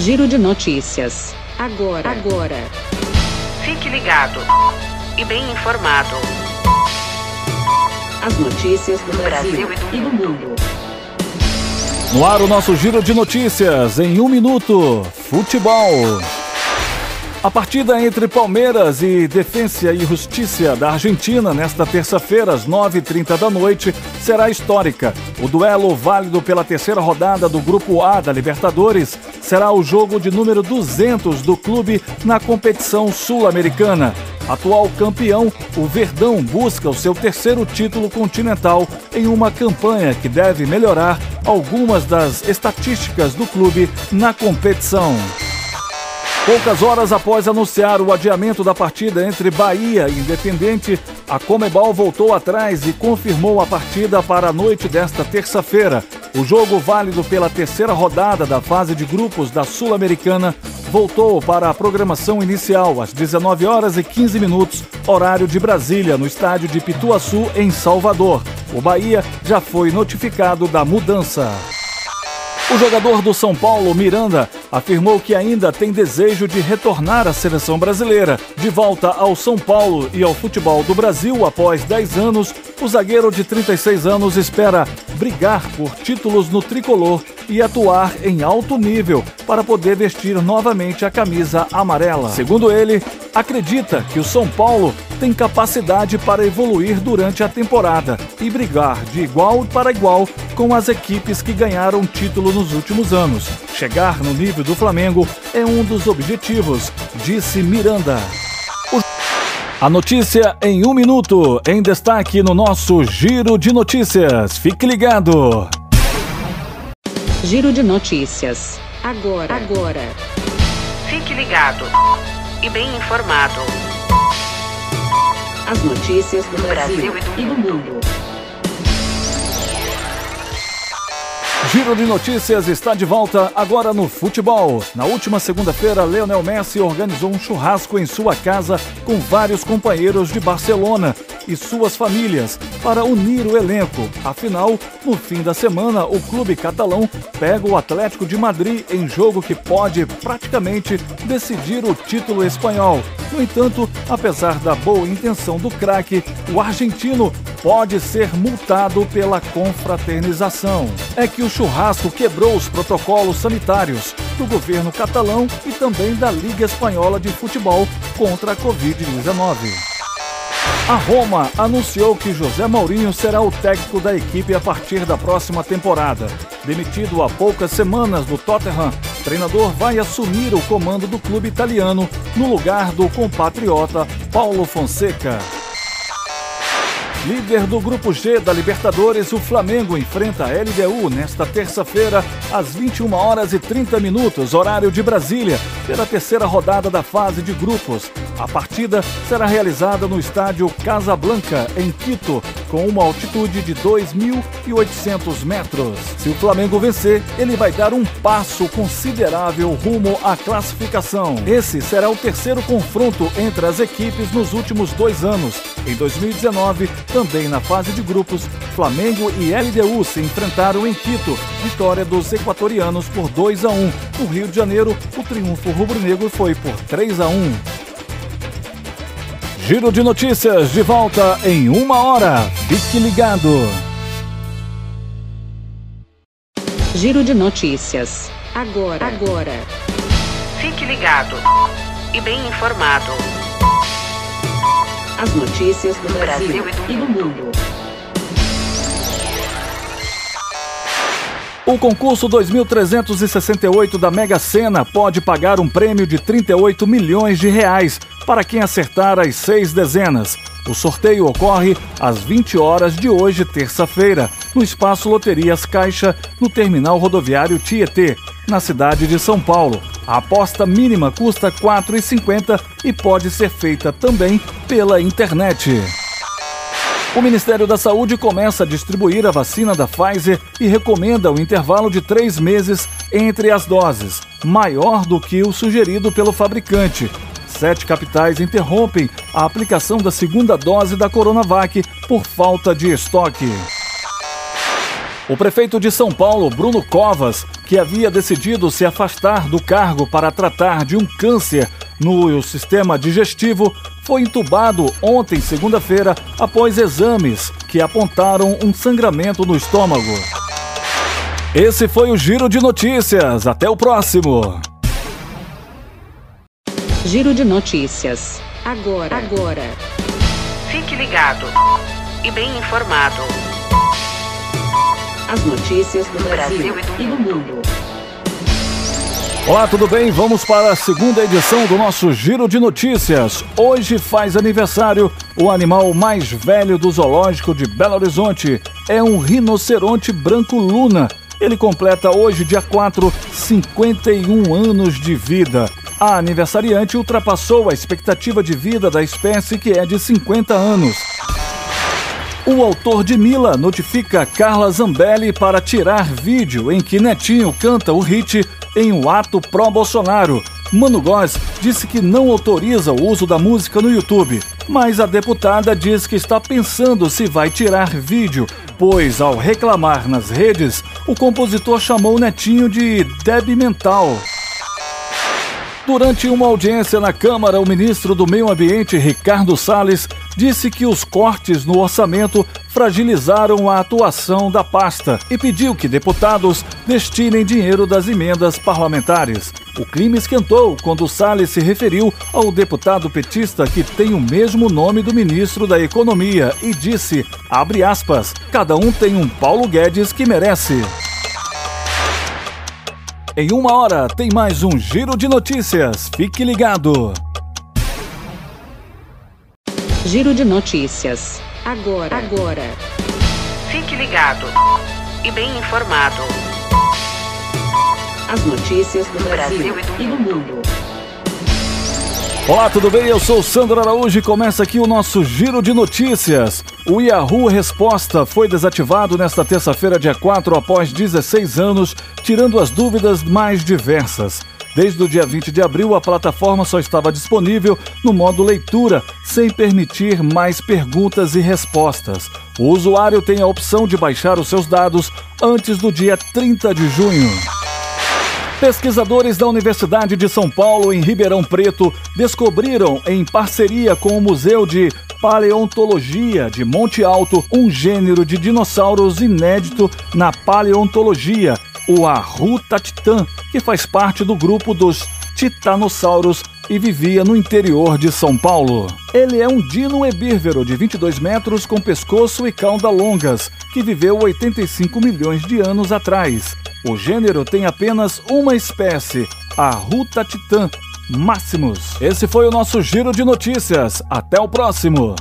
Giro de notícias. Agora, agora. Fique ligado e bem informado. As notícias do Brasil, Brasil e do mundo. No ar o nosso giro de notícias em um minuto. Futebol. A partida entre Palmeiras e Defensa e Justiça da Argentina nesta terça-feira às 9h30 da noite será histórica. O duelo válido pela terceira rodada do Grupo A da Libertadores será o jogo de número 200 do clube na competição sul-americana. Atual campeão, o Verdão busca o seu terceiro título continental em uma campanha que deve melhorar algumas das estatísticas do clube na competição. Poucas horas após anunciar o adiamento da partida entre Bahia e Independente, a Comebol voltou atrás e confirmou a partida para a noite desta terça-feira. O jogo válido pela terceira rodada da fase de grupos da Sul-Americana voltou para a programação inicial às 19 horas e 15 minutos, horário de Brasília, no estádio de Pituaçu, em Salvador. O Bahia já foi notificado da mudança. O jogador do São Paulo, Miranda, afirmou que ainda tem desejo de retornar à seleção brasileira. De volta ao São Paulo e ao futebol do Brasil após 10 anos, o zagueiro de 36 anos espera brigar por títulos no tricolor e atuar em alto nível para poder vestir novamente a camisa amarela. Segundo ele, acredita que o São Paulo tem capacidade para evoluir durante a temporada e brigar de igual para igual com as equipes que ganharam título nos últimos anos. Chegar no nível do Flamengo é um dos objetivos, disse Miranda. A notícia em um minuto, em destaque no nosso Giro de Notícias. Fique ligado! Giro de notícias. Agora, agora. Fique ligado e bem informado. As notícias do Brasil, Brasil e do mundo. Giro de Notícias está de volta agora no futebol. Na última segunda-feira, Leonel Messi organizou um churrasco em sua casa com vários companheiros de Barcelona e suas famílias para unir o elenco. Afinal, no fim da semana, o clube catalão pega o Atlético de Madrid em jogo que pode praticamente decidir o título espanhol. No entanto, apesar da boa intenção do craque, o argentino pode ser multado pela confraternização. É que o churrasco quebrou os protocolos sanitários do governo catalão e também da Liga Espanhola de Futebol contra a Covid-19. A Roma anunciou que José Mourinho será o técnico da equipe a partir da próxima temporada. Demitido há poucas semanas do Tottenham, o treinador vai assumir o comando do clube italiano no lugar do compatriota Paulo Fonseca. Líder do Grupo G da Libertadores, o Flamengo enfrenta a LDU nesta terça-feira, às 21 horas e 30 minutos, horário de Brasília, pela terceira rodada da fase de grupos. A partida será realizada no estádio Casablanca, em Quito, com uma altitude de 2.800 metros. Se o Flamengo vencer, ele vai dar um passo considerável rumo à classificação. Esse será o terceiro confronto entre as equipes nos últimos dois anos. Em 2019, também na fase de grupos, Flamengo e LDU se enfrentaram em Quito, vitória dos equatorianos por 2 a 1. No Rio de Janeiro, o triunfo rubro-negro foi por 3 a 1. Giro de notícias de volta em uma hora. Fique ligado. Giro de notícias. Agora, agora. Fique ligado e bem informado. As notícias do Brasil, Brasil e do mundo. O concurso 2368 da Mega Sena pode pagar um prêmio de 38 milhões de reais para quem acertar as seis dezenas. O sorteio ocorre às 20 horas de hoje, terça-feira, no Espaço Loterias Caixa, no terminal rodoviário Tietê, na cidade de São Paulo. A aposta mínima custa R$ 4,50 e pode ser feita também pela internet. O Ministério da Saúde começa a distribuir a vacina da Pfizer e recomenda o intervalo de três meses entre as doses, maior do que o sugerido pelo fabricante. Sete capitais interrompem a aplicação da segunda dose da Coronavac por falta de estoque. O prefeito de São Paulo, Bruno Covas, que havia decidido se afastar do cargo para tratar de um câncer no sistema digestivo, foi entubado ontem, segunda-feira, após exames que apontaram um sangramento no estômago. Esse foi o Giro de Notícias. Até o próximo. Giro de Notícias. Agora, agora. Fique ligado e bem informado. As notícias do Brasil, Brasil e do e do mundo. Olá, tudo bem? Vamos para a segunda edição do nosso Giro de Notícias. Hoje faz aniversário o animal mais velho do zoológico de Belo Horizonte. É um rinoceronte branco luna. Ele completa hoje, dia 4, 51 anos de vida. A aniversariante ultrapassou a expectativa de vida da espécie, que é de 50 anos. O autor de Mila notifica Carla Zambelli para tirar vídeo em que Netinho canta o hit em um ato pró-Bolsonaro. Mano Góes disse que não autoriza o uso da música no YouTube, mas a deputada diz que está pensando se vai tirar vídeo, pois ao reclamar nas redes, o compositor chamou Netinho de débil mental. Durante uma audiência na Câmara, o ministro do Meio Ambiente, Ricardo Salles, disse que os cortes no orçamento fragilizaram a atuação da pasta e pediu que deputados destinem dinheiro das emendas parlamentares. O clima esquentou quando Salles se referiu ao deputado petista que tem o mesmo nome do ministro da Economia e disse, abre aspas, cada um tem um Paulo Guedes que merece. Em uma hora tem mais um Giro de Notícias. Fique ligado. Giro de Notícias. Agora, agora. Fique ligado e bem informado. As notícias do Brasil, Brasil e do e do mundo. Olá, tudo bem? Eu sou Sandro Araújo e começa aqui o nosso Giro de Notícias. O Yahoo Resposta foi desativado nesta terça-feira, dia 4, após 16 anos, tirando as dúvidas mais diversas. Desde o dia 20 de abril, a plataforma só estava disponível no modo leitura, sem permitir mais perguntas e respostas. O usuário tem a opção de baixar os seus dados antes do dia 30 de junho. Pesquisadores da Universidade de São Paulo, em Ribeirão Preto, descobriram, em parceria com o Museu de Paleontologia de Monte Alto, um gênero de dinossauros inédito na paleontologia, o Arrutatitan, que faz parte do grupo dos titanossauros e vivia no interior de São Paulo. Ele é um dino herbívoro de 22 metros com pescoço e cauda longas, que viveu 85 milhões de anos atrás. O gênero tem apenas uma espécie, a Rutatitan maximus. Esse foi o nosso giro de notícias. Até o próximo.